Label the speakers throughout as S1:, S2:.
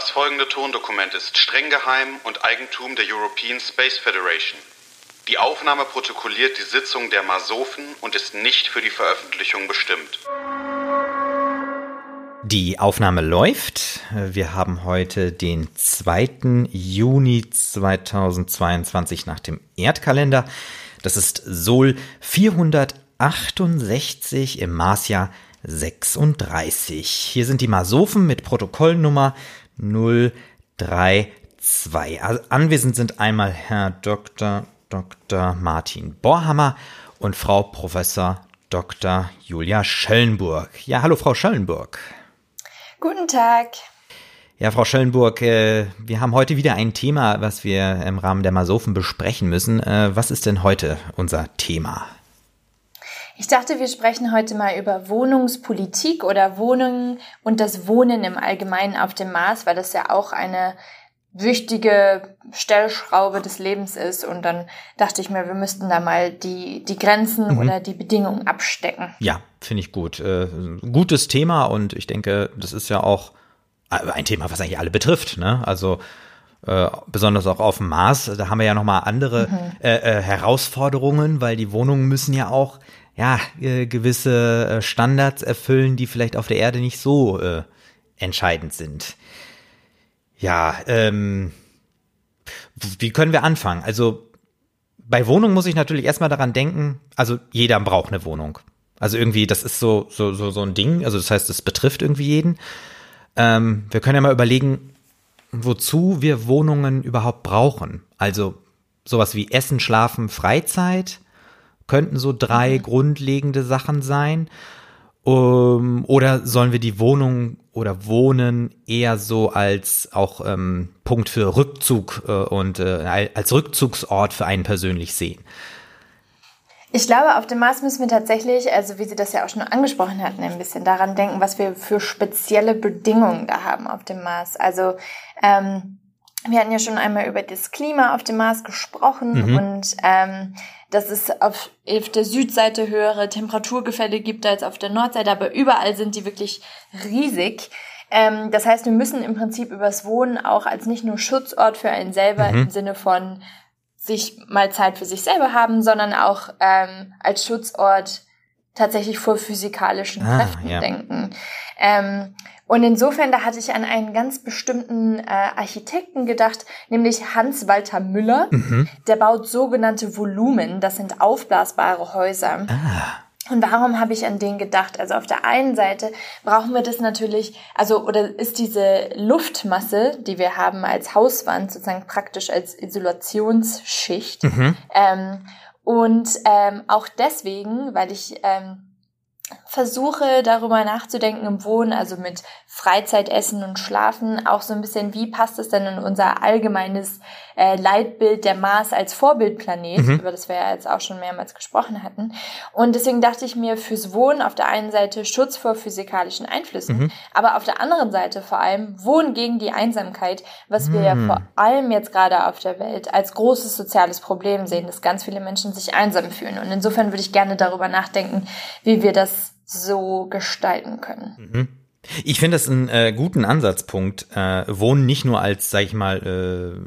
S1: Das folgende Tondokument ist streng geheim und Eigentum der European Space Federation. Die Aufnahme protokolliert die Sitzung der Masofen und ist nicht für die Veröffentlichung bestimmt.
S2: Die Aufnahme läuft. Wir haben heute den 2. Juni 2022 nach dem Erdkalender. Das ist Sol 468 im Marsjahr 36. Hier sind die Masofen mit Protokollnummer 032. Also anwesend sind einmal Herr Dr. Dr. Martin Borhammer und Frau Professor Dr. Julia Schellenburg. Ja, hallo Frau Schellenburg.
S3: Guten Tag.
S2: Ja, Frau Schellenburg, äh, wir haben heute wieder ein Thema, was wir im Rahmen der Masofen besprechen müssen. Äh, was ist denn heute unser Thema?
S3: Ich dachte, wir sprechen heute mal über Wohnungspolitik oder Wohnungen und das Wohnen im Allgemeinen auf dem Mars, weil das ja auch eine wichtige Stellschraube des Lebens ist. Und dann dachte ich mir, wir müssten da mal die, die Grenzen mhm. oder die Bedingungen abstecken.
S2: Ja, finde ich gut. Äh, gutes Thema und ich denke, das ist ja auch ein Thema, was eigentlich alle betrifft. Ne? Also äh, besonders auch auf dem Mars, da haben wir ja nochmal andere mhm. äh, äh, Herausforderungen, weil die Wohnungen müssen ja auch ja, äh, gewisse äh, Standards erfüllen, die vielleicht auf der Erde nicht so äh, entscheidend sind. Ja, ähm, wie können wir anfangen? Also bei Wohnung muss ich natürlich erstmal daran denken, also jeder braucht eine Wohnung. Also irgendwie, das ist so, so, so, so ein Ding, also das heißt, es betrifft irgendwie jeden. Ähm, wir können ja mal überlegen, wozu wir Wohnungen überhaupt brauchen. Also sowas wie Essen, Schlafen, Freizeit könnten so drei mhm. grundlegende Sachen sein. Um, oder sollen wir die Wohnung oder Wohnen eher so als auch ähm, Punkt für Rückzug äh, und äh, als Rückzugsort für einen persönlich sehen?
S3: Ich glaube, auf dem Mars müssen wir tatsächlich, also wie Sie das ja auch schon angesprochen hatten, ein bisschen daran denken, was wir für spezielle Bedingungen da haben auf dem Mars. Also ähm, wir hatten ja schon einmal über das Klima auf dem Mars gesprochen mhm. und ähm, dass es auf, auf der Südseite höhere Temperaturgefälle gibt als auf der Nordseite, aber überall sind die wirklich riesig. Ähm, das heißt, wir müssen im Prinzip übers Wohnen auch als nicht nur Schutzort für einen selber mhm. im Sinne von sich mal Zeit für sich selber haben, sondern auch ähm, als Schutzort tatsächlich vor physikalischen ah, Kräften ja. denken. Ähm, und insofern, da hatte ich an einen ganz bestimmten äh, Architekten gedacht, nämlich Hans-Walter Müller. Mhm. Der baut sogenannte Volumen, das sind aufblasbare Häuser. Ah. Und warum habe ich an den gedacht? Also auf der einen Seite brauchen wir das natürlich, also oder ist diese Luftmasse, die wir haben als Hauswand sozusagen praktisch als Isolationsschicht. Mhm. Ähm, und ähm, auch deswegen, weil ich ähm, versuche darüber nachzudenken im Wohnen, also mit Freizeitessen und Schlafen, auch so ein bisschen, wie passt es denn in unser allgemeines äh, Leitbild der Mars als Vorbildplanet, mhm. über das wir ja jetzt auch schon mehrmals gesprochen hatten. Und deswegen dachte ich mir, fürs Wohnen auf der einen Seite Schutz vor physikalischen Einflüssen, mhm. aber auf der anderen Seite vor allem Wohnen gegen die Einsamkeit, was mhm. wir ja mhm. vor allem jetzt gerade auf der Welt als großes soziales Problem sehen, dass ganz viele Menschen sich einsam fühlen. Und insofern würde ich gerne darüber nachdenken, wie wir das so gestalten können.
S2: Mhm. Ich finde das einen äh, guten Ansatzpunkt, äh, Wohnen nicht nur als, sag ich mal,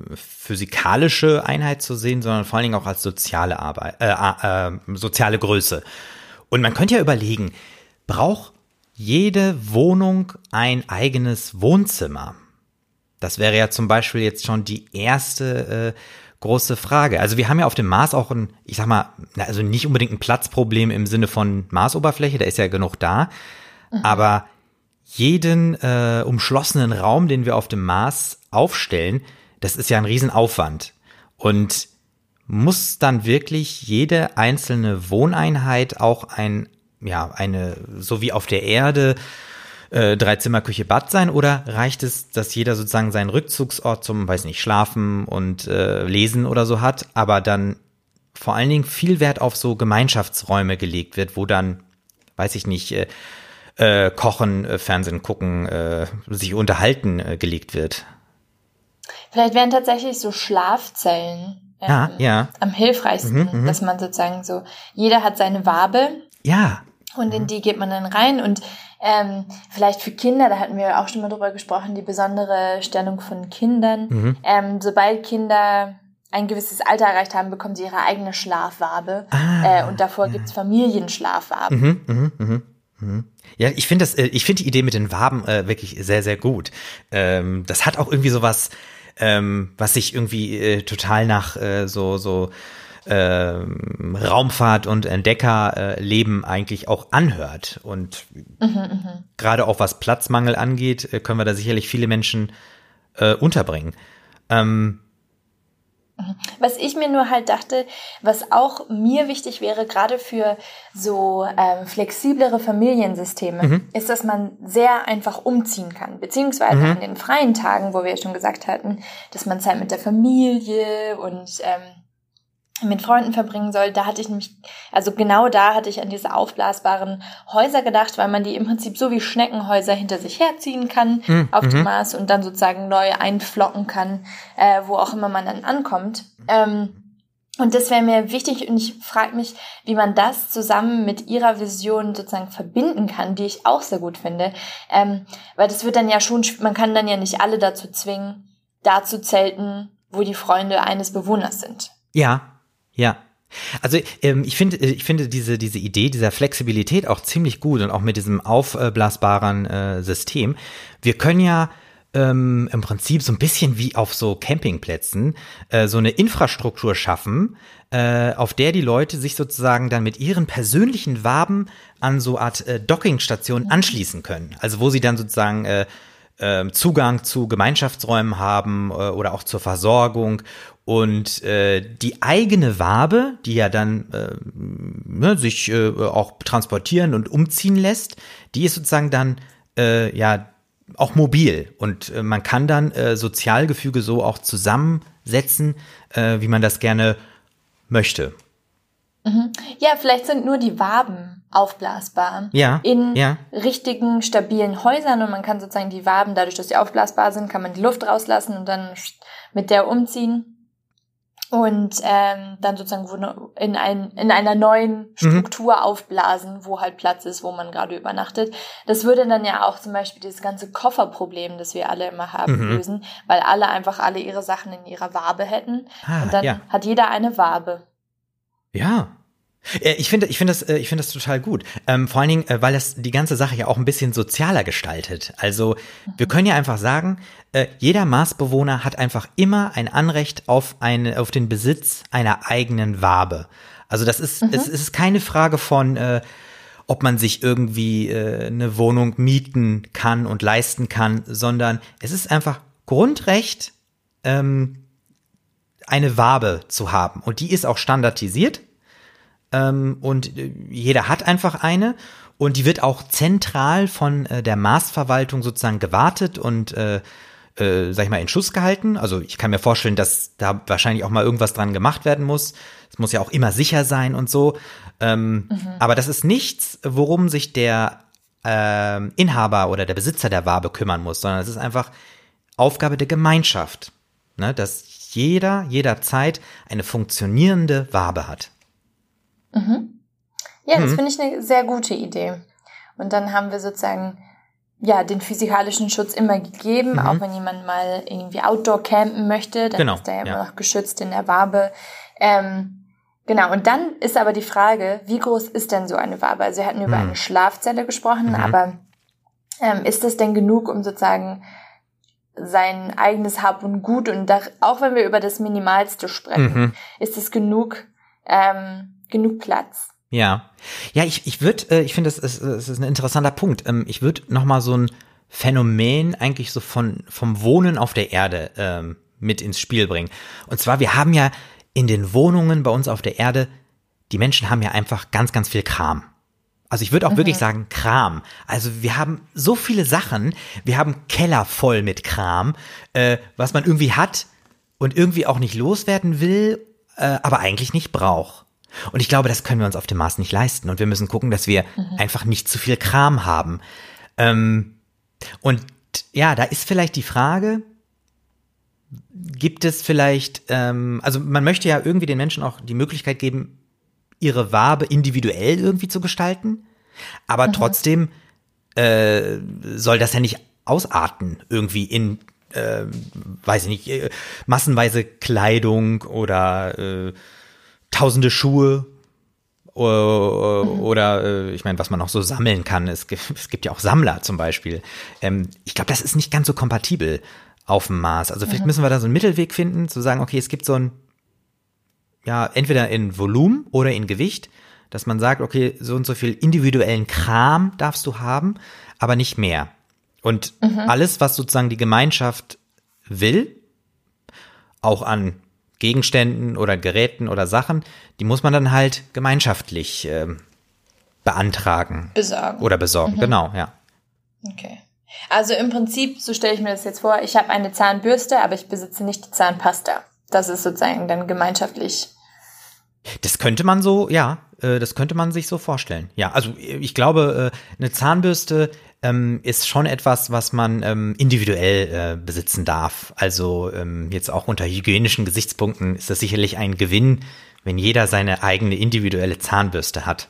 S2: äh, physikalische Einheit zu sehen, sondern vor allen Dingen auch als soziale Arbeit, äh, äh, soziale Größe. Und man könnte ja überlegen, braucht jede Wohnung ein eigenes Wohnzimmer? Das wäre ja zum Beispiel jetzt schon die erste äh, große Frage. Also wir haben ja auf dem Mars auch ein, ich sag mal, also nicht unbedingt ein Platzproblem im Sinne von Marsoberfläche, da ist ja genug da. Mhm. Aber jeden äh, umschlossenen Raum, den wir auf dem Mars aufstellen, das ist ja ein Riesenaufwand. Und muss dann wirklich jede einzelne Wohneinheit auch ein, ja, eine, so wie auf der Erde, äh, drei Zimmer, Küche, Bad sein oder reicht es, dass jeder sozusagen seinen Rückzugsort zum, weiß nicht, Schlafen und äh, Lesen oder so hat, aber dann vor allen Dingen viel Wert auf so Gemeinschaftsräume gelegt wird, wo dann, weiß ich nicht, äh, äh, Kochen, äh, Fernsehen gucken, äh, sich unterhalten äh, gelegt wird.
S3: Vielleicht wären tatsächlich so Schlafzellen
S2: äh, ja, ja.
S3: am hilfreichsten, mhm, mhm, dass man sozusagen so, jeder hat seine Wabe.
S2: Ja.
S3: Und in die geht man dann rein und Ähm, vielleicht für Kinder, da hatten wir auch schon mal drüber gesprochen, die besondere Stellung von Kindern. Mhm. Ähm, sobald Kinder ein gewisses Alter erreicht haben, bekommen sie ihre eigene Schlafwabe. Ah, äh, und davor ja. gibt's Familienschlafwaben. Mhm,
S2: mh, mh, mh. Ja, ich finde das, äh, ich finde die Idee mit den Waben äh, wirklich sehr, sehr gut. Ähm, das hat auch irgendwie so was, ähm, was sich irgendwie äh, total nach äh, so, so ähm, Raumfahrt und Entdeckerleben eigentlich auch anhört. Und mhm, mhm, gerade auch was Platzmangel angeht, äh, können wir da sicherlich viele Menschen äh, unterbringen. Ähm,
S3: was ich mir nur halt dachte, was auch mir wichtig wäre, gerade für so ähm, flexiblere Familiensysteme, mhm. ist, dass man sehr einfach umziehen kann. Beziehungsweise mhm. an den freien Tagen, wo wir ja schon gesagt hatten, dass man Zeit mit der Familie und ähm, mit Freunden verbringen soll, da hatte ich nämlich, also genau da hatte ich an diese aufblasbaren Häuser gedacht, weil man die im Prinzip so wie Schneckenhäuser hinter sich herziehen kann mhm. auf dem Mars und dann sozusagen neu einflocken kann, äh, wo auch immer man dann ankommt. Ähm, und das wäre mir wichtig und ich frage mich, wie man das zusammen mit ihrer Vision sozusagen verbinden kann, die ich auch sehr gut finde. Ähm, weil das wird dann ja schon, man kann dann ja nicht alle dazu zwingen, da zu zelten, wo die Freunde eines Bewohners sind.
S2: Ja, ja. Also ähm, ich finde, ich finde diese diese Idee dieser Flexibilität auch ziemlich gut und auch mit diesem aufblasbaren äh, System. Wir können ja ähm, im Prinzip so ein bisschen wie auf so Campingplätzen äh, so eine Infrastruktur schaffen, äh, auf der die Leute sich sozusagen dann mit ihren persönlichen Waben an so Art äh, Dockingstationen anschließen können. Also wo sie dann sozusagen äh, äh, Zugang zu Gemeinschaftsräumen haben äh, oder auch zur Versorgung und äh, die eigene Wabe, die ja dann äh, ne, sich äh, auch transportieren und umziehen lässt, die ist sozusagen dann äh, ja auch mobil und äh, man kann dann äh, Sozialgefüge so auch zusammensetzen, äh, wie man das gerne möchte.
S3: Mhm. Ja, vielleicht sind nur die Waben aufblasbar.
S2: Ja.
S3: In
S2: ja.
S3: richtigen, stabilen Häusern und man kann sozusagen die Waben, dadurch, dass sie aufblasbar sind, kann man die Luft rauslassen und dann mit der umziehen und ähm, dann sozusagen in, ein, in einer neuen mhm. Struktur mhm. aufblasen, wo halt Platz ist, wo man gerade übernachtet. Das würde dann ja auch zum Beispiel dieses ganze Kofferproblem, das wir alle immer haben, mhm. lösen, weil alle einfach alle ihre Sachen in ihrer Wabe hätten. Ah, und dann ja. hat jeder eine Wabe.
S2: Ja, ich finde, ich finde das, äh, ich finde das total gut. Ähm, vor allen Dingen, äh, weil das die ganze Sache ja auch ein bisschen sozialer gestaltet. Also wir können ja einfach sagen, äh, jeder Marsbewohner hat einfach immer ein Anrecht auf eine, auf den Besitz einer eigenen Wabe. Also das ist, mhm. es, es, ist keine Frage von, äh, ob man sich irgendwie äh, eine Wohnung mieten kann und leisten kann, sondern es ist einfach Grundrecht, ähm, eine Wabe zu haben. Und die ist auch standardisiert ähm, und äh, jeder hat einfach eine und die wird auch zentral von äh, der Maßverwaltung sozusagen gewartet und äh, äh, sag ich mal, in Schuss gehalten. Also ich kann mir vorstellen, dass da wahrscheinlich auch mal irgendwas dran gemacht werden muss. Es muss ja auch immer sicher sein und so. Ähm, mhm. Aber das ist nichts, worum sich der äh, Inhaber oder der Besitzer der Wabe kümmern muss, sondern es ist einfach Aufgabe der Gemeinschaft, ne, dass jeder jederzeit eine funktionierende Wabe hat.
S3: Mhm. Ja, das mhm. finde ich eine sehr gute Idee. Und dann haben wir sozusagen ja den physikalischen Schutz immer gegeben, mhm. auch wenn jemand mal irgendwie Outdoor campen möchte, dann genau. ist der ja immer noch geschützt in der Wabe. Ähm, genau, und dann ist aber die Frage, wie groß ist denn so eine Wabe? Also wir hatten über mhm. eine Schlafzelle gesprochen, mhm. aber ähm, ist das denn genug, um sozusagen sein eigenes Hab und Gut und da, auch wenn wir über das Minimalste sprechen, mhm. ist es genug, ähm, genug Platz.
S2: Ja, ja, ich, ich würde, äh, ich finde, das ist, das ist ein interessanter Punkt. Ähm, ich würde noch mal so ein Phänomen eigentlich so von vom Wohnen auf der Erde ähm, mit ins Spiel bringen. Und zwar, wir haben ja in den Wohnungen bei uns auf der Erde, die Menschen haben ja einfach ganz, ganz viel Kram. Also ich würde auch mhm. wirklich sagen Kram. Also wir haben so viele Sachen, wir haben Keller voll mit Kram, äh, was man irgendwie hat und irgendwie auch nicht loswerden will, äh, aber eigentlich nicht braucht. Und ich glaube, das können wir uns auf dem Mars nicht leisten. Und wir müssen gucken, dass wir mhm. einfach nicht zu viel Kram haben. Ähm, und ja, da ist vielleicht die Frage, gibt es vielleicht, ähm, also man möchte ja irgendwie den Menschen auch die Möglichkeit geben, ihre Wabe individuell irgendwie zu gestalten. Aber mhm. trotzdem äh, soll das ja nicht ausarten irgendwie in äh, weiß ich nicht, äh, massenweise Kleidung oder äh, tausende Schuhe oder, mhm. oder äh, ich meine, was man auch so sammeln kann. Es gibt, es gibt ja auch Sammler zum Beispiel. Ähm, ich glaube, das ist nicht ganz so kompatibel auf dem Mars. Also vielleicht mhm. müssen wir da so einen Mittelweg finden, zu sagen, okay, es gibt so ein, ja, entweder in Volumen oder in Gewicht, dass man sagt, okay, so und so viel individuellen Kram darfst du haben, aber nicht mehr. Und mhm. alles, was sozusagen die Gemeinschaft will, auch an Gegenständen oder Geräten oder Sachen, die muss man dann halt gemeinschaftlich äh, beantragen.
S3: Besorgen.
S2: Oder besorgen, mhm. genau, ja.
S3: Okay. Also im Prinzip, so stelle ich mir das jetzt vor, ich habe eine Zahnbürste, aber ich besitze nicht die Zahnpasta. Das ist sozusagen dann gemeinschaftlich.
S2: Das könnte man so, ja, äh, das könnte man sich so vorstellen. Ja, also ich glaube, äh, eine Zahnbürste ähm, ist schon etwas, was man ähm, individuell äh, besitzen darf. Also ähm, jetzt auch unter hygienischen Gesichtspunkten ist das sicherlich ein Gewinn, wenn jeder seine eigene individuelle Zahnbürste hat.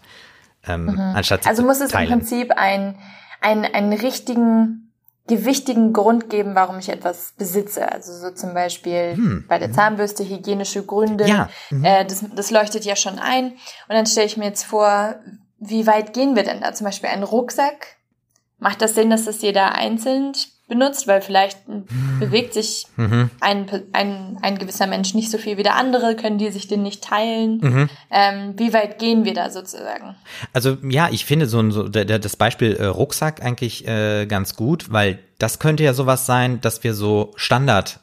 S2: Mhm. anstatt
S3: also muss es teilen. im Prinzip ein, ein, einen richtigen gewichtigen Grund geben, warum ich etwas besitze. Also so zum Beispiel hm. bei der mhm. Zahnbürste hygienische Gründe. Ja. Mhm. Äh, das, das leuchtet ja schon ein. Und dann stelle ich mir jetzt vor, wie weit gehen wir denn da? Zum Beispiel einen Rucksack Macht das Sinn, dass das jeder einzeln benutzt? Weil vielleicht mhm. bewegt sich mhm. ein, ein, ein gewisser Mensch nicht so viel wie der andere, können die sich den nicht teilen? Mhm. Ähm, wie weit gehen wir da sozusagen?
S2: Also ja, ich finde so, so das Beispiel äh, Rucksack eigentlich äh, ganz gut, weil das könnte ja sowas sein, dass wir so Standard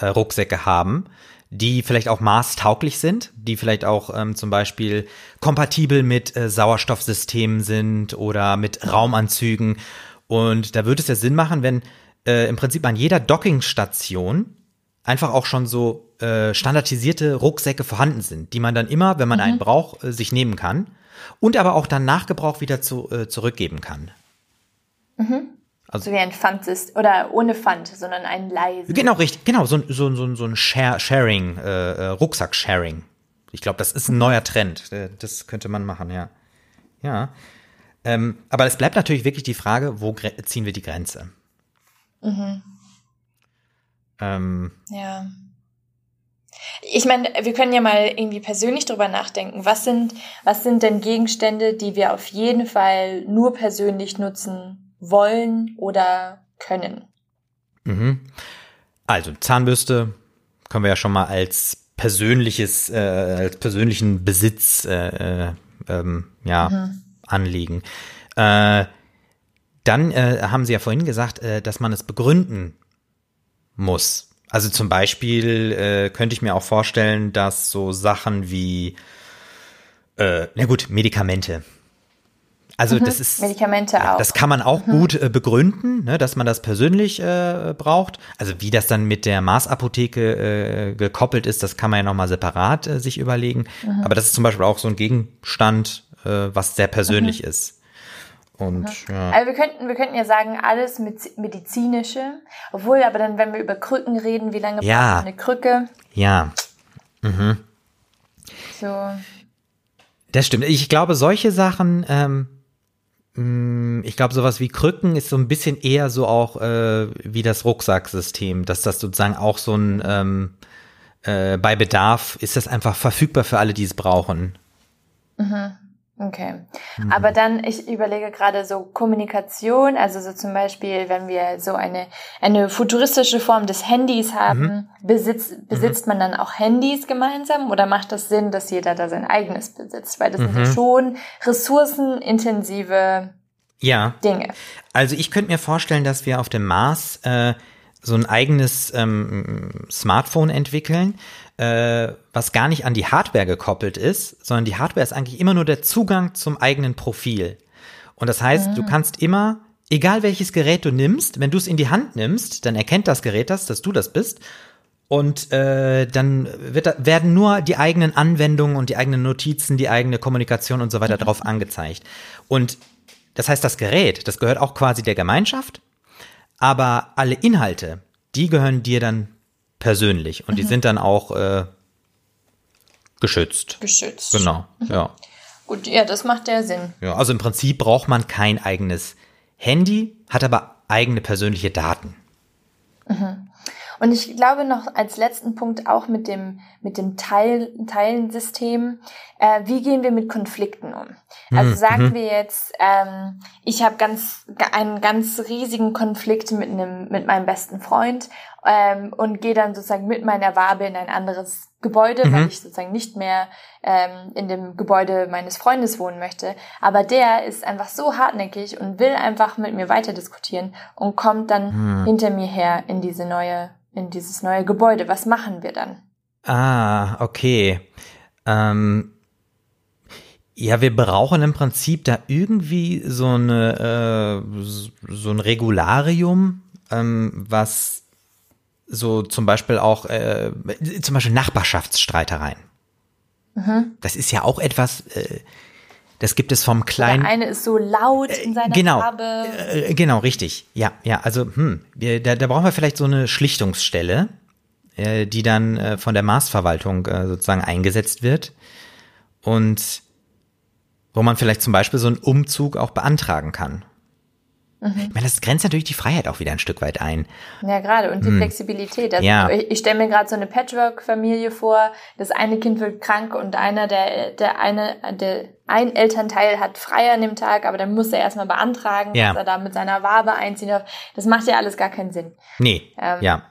S2: äh, haben, die vielleicht auch maßtauglich sind, die vielleicht auch ähm, zum Beispiel kompatibel mit äh, Sauerstoffsystemen sind oder mit Raumanzügen. Und da würde es ja Sinn machen, wenn äh, im Prinzip an jeder Dockingstation einfach auch schon so äh, standardisierte Rucksäcke vorhanden sind, die man dann immer, wenn man mhm. einen braucht, äh, sich nehmen kann und aber auch dann nach Gebrauch wieder zu, äh, zurückgeben kann.
S3: Mhm. Also, so wie ein Pfand ist, oder ohne Pfand, sondern ein leise.
S2: Genau, richtig, genau, so, so, so, so ein Share, Sharing, äh, äh, Rucksack-Sharing. Ich glaube, das ist ein neuer Trend. Äh, das könnte man machen, ja. Ja. Ähm, aber es bleibt natürlich wirklich die Frage, wo ziehen wir die Grenze? Mhm.
S3: Ähm, ja. Ich meine, wir können ja mal irgendwie persönlich drüber nachdenken. Was sind, was sind denn Gegenstände, die wir auf jeden Fall nur persönlich nutzen wollen oder können.
S2: Mhm. Also Zahnbürste können wir ja schon mal als persönliches, äh, als persönlichen Besitz äh, äh, ähm, ja, mhm. Anlegen. Äh, dann äh, haben Sie ja vorhin gesagt, äh, dass man es begründen muss. Also zum Beispiel äh, könnte ich mir auch vorstellen, dass so Sachen wie, äh, na gut, Medikamente also mhm. das ist
S3: Medikamente ja, auch.
S2: Das kann man auch mhm. gut äh, begründen, ne, dass man das persönlich äh, braucht. Also wie das dann mit der Mars-Apotheke äh, gekoppelt ist, das kann man ja nochmal separat äh, sich überlegen. Mhm. Aber das ist zum Beispiel auch so ein Gegenstand, äh, was sehr persönlich mhm. ist.
S3: Und, mhm. ja. Also wir könnten, wir könnten ja sagen, alles mit medizinische. Obwohl, aber dann, wenn wir über Krücken reden, wie lange
S2: ja.
S3: braucht eine Krücke?
S2: Ja. Mhm. So. Das stimmt. Ich glaube, solche Sachen, ähm, ich glaube, sowas wie Krücken ist so ein bisschen eher so auch äh, wie das Rucksacksystem, dass das sozusagen auch so ein ähm, äh, bei Bedarf ist das einfach verfügbar für alle, die es brauchen.
S3: Mhm. Okay. Mhm. Aber dann, ich überlege gerade so Kommunikation, also so zum Beispiel, wenn wir so eine, eine futuristische Form des Handys haben, mhm. besitzt, besitzt mhm. man dann auch Handys gemeinsam oder macht das Sinn, dass jeder da sein eigenes besitzt? Weil das sind ja mhm. schon ressourcenintensive ja. Dinge.
S2: Also ich könnte mir vorstellen, dass wir auf dem Mars äh, so ein eigenes ähm, Smartphone entwickeln, äh, was gar nicht an die Hardware gekoppelt ist, sondern die Hardware ist eigentlich immer nur der Zugang zum eigenen Profil. Und das heißt, mhm. du ah. kannst immer, egal welches Gerät du nimmst, wenn du es in die Hand nimmst, dann erkennt das Gerät das, dass du das bist. Und äh, dann wird, werden nur die eigenen Anwendungen und die eigenen Notizen, die eigene Kommunikation und so weiter mhm. drauf angezeigt. Und das heißt, das Gerät, das gehört auch quasi der Gemeinschaft, aber alle Inhalte, die gehören dir dann persönlich und mhm. die sind dann auch äh, geschützt.
S3: Geschützt.
S2: Genau, mhm. ja.
S3: Gut, ja, das macht ja Sinn.
S2: Ja, also im Prinzip braucht man kein eigenes Handy hat aber eigene persönliche Daten.
S3: Mhm. Und ich glaube noch als letzten Punkt auch mit dem, mit dem Teil, Teilensystem, äh, wie gehen wir mit Konflikten um? Also mhm. sagen mhm. wir jetzt, ähm, ich habe ganz, einen ganz riesigen Konflikt mit, einem, mit meinem besten Freund ähm, und gehe dann sozusagen mit meiner Wabe in ein anderes Gebäude, mhm. weil ich sozusagen nicht mehr ähm, in dem Gebäude meines Freundes wohnen möchte. Aber der ist einfach so hartnäckig und will einfach mit mir weiter diskutieren und kommt dann mhm. hinter mir her in diese neue in dieses neue Gebäude. Was machen wir dann?
S2: Ah, okay. Ähm, ja, wir brauchen im Prinzip da irgendwie so eine äh, so ein Regularium, ähm, was so zum Beispiel auch äh, zum Beispiel Nachbarschaftsstreitereien. Mhm. Das ist ja auch etwas. Äh, das gibt es vom kleinen.
S3: Der eine ist so laut in seiner
S2: genau,
S3: Farbe.
S2: Äh, genau, richtig. Ja, ja. Also, hm, wir, da, da brauchen wir vielleicht so eine Schlichtungsstelle, äh, die dann äh, von der Marsverwaltung äh, sozusagen eingesetzt wird und wo man vielleicht zum Beispiel so einen Umzug auch beantragen kann. Mhm. Ich meine, das grenzt natürlich die Freiheit auch wieder ein Stück weit ein.
S3: Ja, gerade. Und die hm. Flexibilität. Also ja. Ich, ich stelle mir gerade so eine Patchwork-Familie vor. Das eine Kind wird krank und einer, der, der eine, der ein Elternteil hat frei an dem Tag, aber dann muss er erstmal beantragen, ja. dass er da mit seiner Wabe einziehen darf. Das macht ja alles gar keinen Sinn.
S2: Nee. Ähm, ja.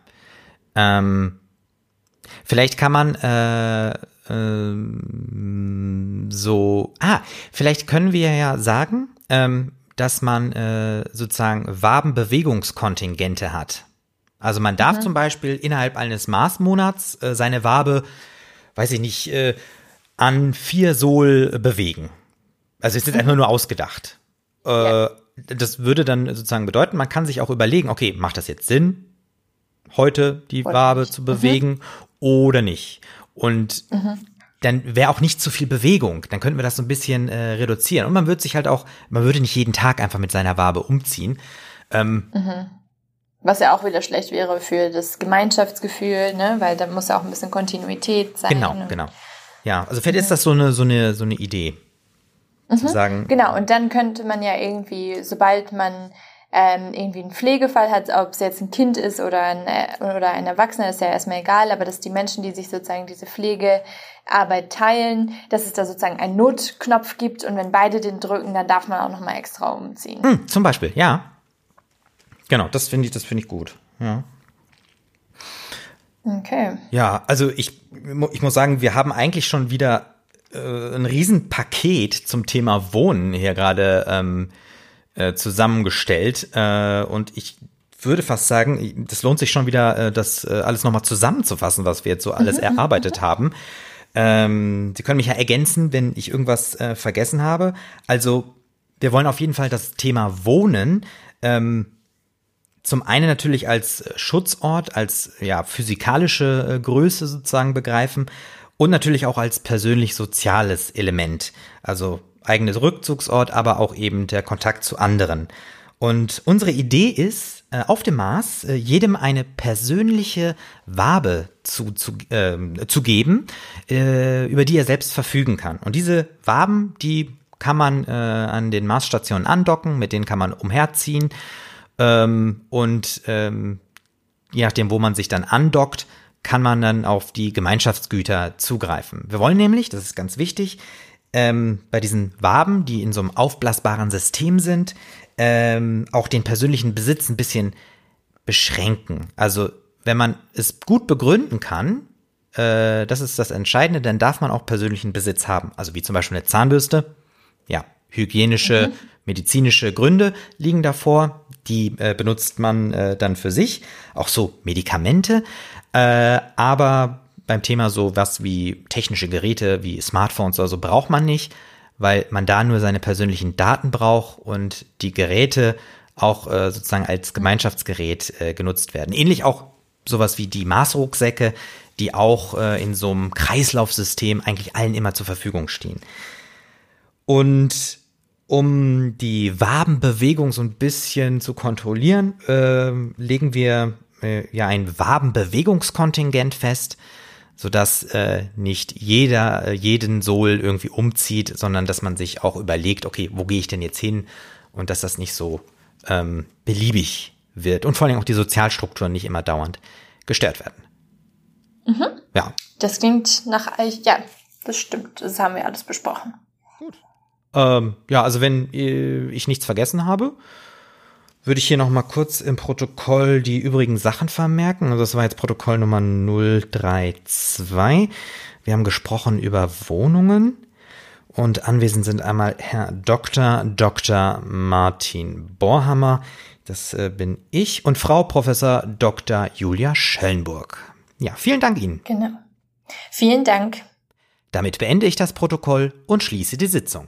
S2: Ähm, vielleicht kann man äh, ähm, so. Ah, vielleicht können wir ja sagen, ähm, dass man äh, sozusagen Wabenbewegungskontingente hat. Also man darf mhm. zum Beispiel innerhalb eines Maßmonats äh, seine Wabe, weiß ich nicht, äh, an vier Sol bewegen. Also es ist mhm. einfach nur ausgedacht. Äh, ja. Das würde dann sozusagen bedeuten, man kann sich auch überlegen, okay, macht das jetzt Sinn, heute die Wabe zu bewegen mhm. oder nicht? Und mhm dann wäre auch nicht zu viel Bewegung. Dann könnten wir das so ein bisschen äh, reduzieren. Und man würde sich halt auch, man würde nicht jeden Tag einfach mit seiner Wabe umziehen. Ähm,
S3: mhm. Was ja auch wieder schlecht wäre für das Gemeinschaftsgefühl, ne? weil da muss ja auch ein bisschen Kontinuität sein.
S2: Genau, genau. Ja, also vielleicht mhm. ist das so eine, so eine, so eine Idee. Mhm. Zu sagen.
S3: Genau, und dann könnte man ja irgendwie, sobald man ähm, irgendwie einen Pflegefall hat, ob es jetzt ein Kind ist oder ein, äh, oder ein Erwachsener, ist ja erstmal egal, aber dass die Menschen, die sich sozusagen diese Pflegearbeit teilen, dass es da sozusagen einen Notknopf gibt und wenn beide den drücken, dann darf man auch nochmal extra umziehen.
S2: Hm, zum Beispiel, ja. Genau, das finde ich, das finde ich gut. Ja.
S3: Okay.
S2: Ja, also ich, ich muss sagen, wir haben eigentlich schon wieder äh, ein Riesenpaket zum Thema Wohnen hier gerade ähm, äh, zusammengestellt. Äh, und ich würde fast sagen, das lohnt sich schon wieder, äh, das äh, alles nochmal zusammenzufassen, was wir jetzt so alles mhm, mhm erarbeitet mhm. haben. Ähm, Sie können mich ja ergänzen, wenn ich irgendwas äh, vergessen habe. Also, wir wollen auf jeden Fall das Thema Wohnen ähm, zum einen natürlich als Schutzort, als ja physikalische Größe sozusagen begreifen und natürlich auch als persönlich soziales Element. Also eigenes Rückzugsort, aber auch eben der Kontakt zu anderen. Und unsere Idee ist, äh, auf dem Mars äh, jedem eine persönliche Wabe zu, zu, äh, zu geben, äh, über die er selbst verfügen kann. Und diese Waben, die kann man äh, an den Marsstationen andocken, mit denen kann man umherziehen. Ähm, und ähm, je nachdem, wo man sich dann andockt, kann man dann auf die Gemeinschaftsgüter zugreifen. Wir wollen nämlich, das ist ganz wichtig, ähm, bei diesen Waben, die in so einem aufblasbaren System sind, ähm, auch den persönlichen Besitz ein bisschen beschränken. Also wenn man es gut begründen kann, äh, das ist das Entscheidende, dann darf man auch persönlichen Besitz haben. Also wie zum Beispiel eine Zahnbürste. Ja, hygienische, mhm. medizinische Gründe liegen davor. Die äh, benutzt man äh, dann für sich. Auch so Medikamente. Äh, aber beim Thema so was wie technische Geräte, wie Smartphones oder so, braucht man nicht, weil man da nur seine persönlichen Daten braucht und die Geräte auch äh, sozusagen als Gemeinschaftsgerät äh, genutzt werden. Ähnlich auch sowas wie die Maßrucksäcke, die auch äh, in so einem Kreislaufsystem eigentlich allen immer zur Verfügung stehen. Und um die Wabenbewegung so ein bisschen zu kontrollieren, äh, legen wir äh, ja ein Wabenbewegungskontingent fest sodass äh, nicht jeder äh, jeden Sohl irgendwie umzieht, sondern dass man sich auch überlegt, okay, wo gehe ich denn jetzt hin und dass das nicht so ähm, beliebig wird und vor allem auch die Sozialstrukturen nicht immer dauernd gestört werden.
S3: Mhm. Ja. Das klingt nach, ja, das stimmt. Das haben wir alles besprochen. Gut.
S2: Ähm, ja, also wenn äh, ich nichts vergessen habe, würde ich hier noch mal kurz im Protokoll die übrigen Sachen vermerken. Also das war jetzt Protokoll Nummer 032. Wir haben gesprochen über Wohnungen und anwesend sind einmal Herr Dr. Dr. Martin Borhammer, das äh, bin ich, und Frau Professor Dr. Julia Schellenburg. Ja, vielen Dank Ihnen.
S3: Genau. Vielen Dank.
S2: Damit beende ich das Protokoll und schließe die Sitzung.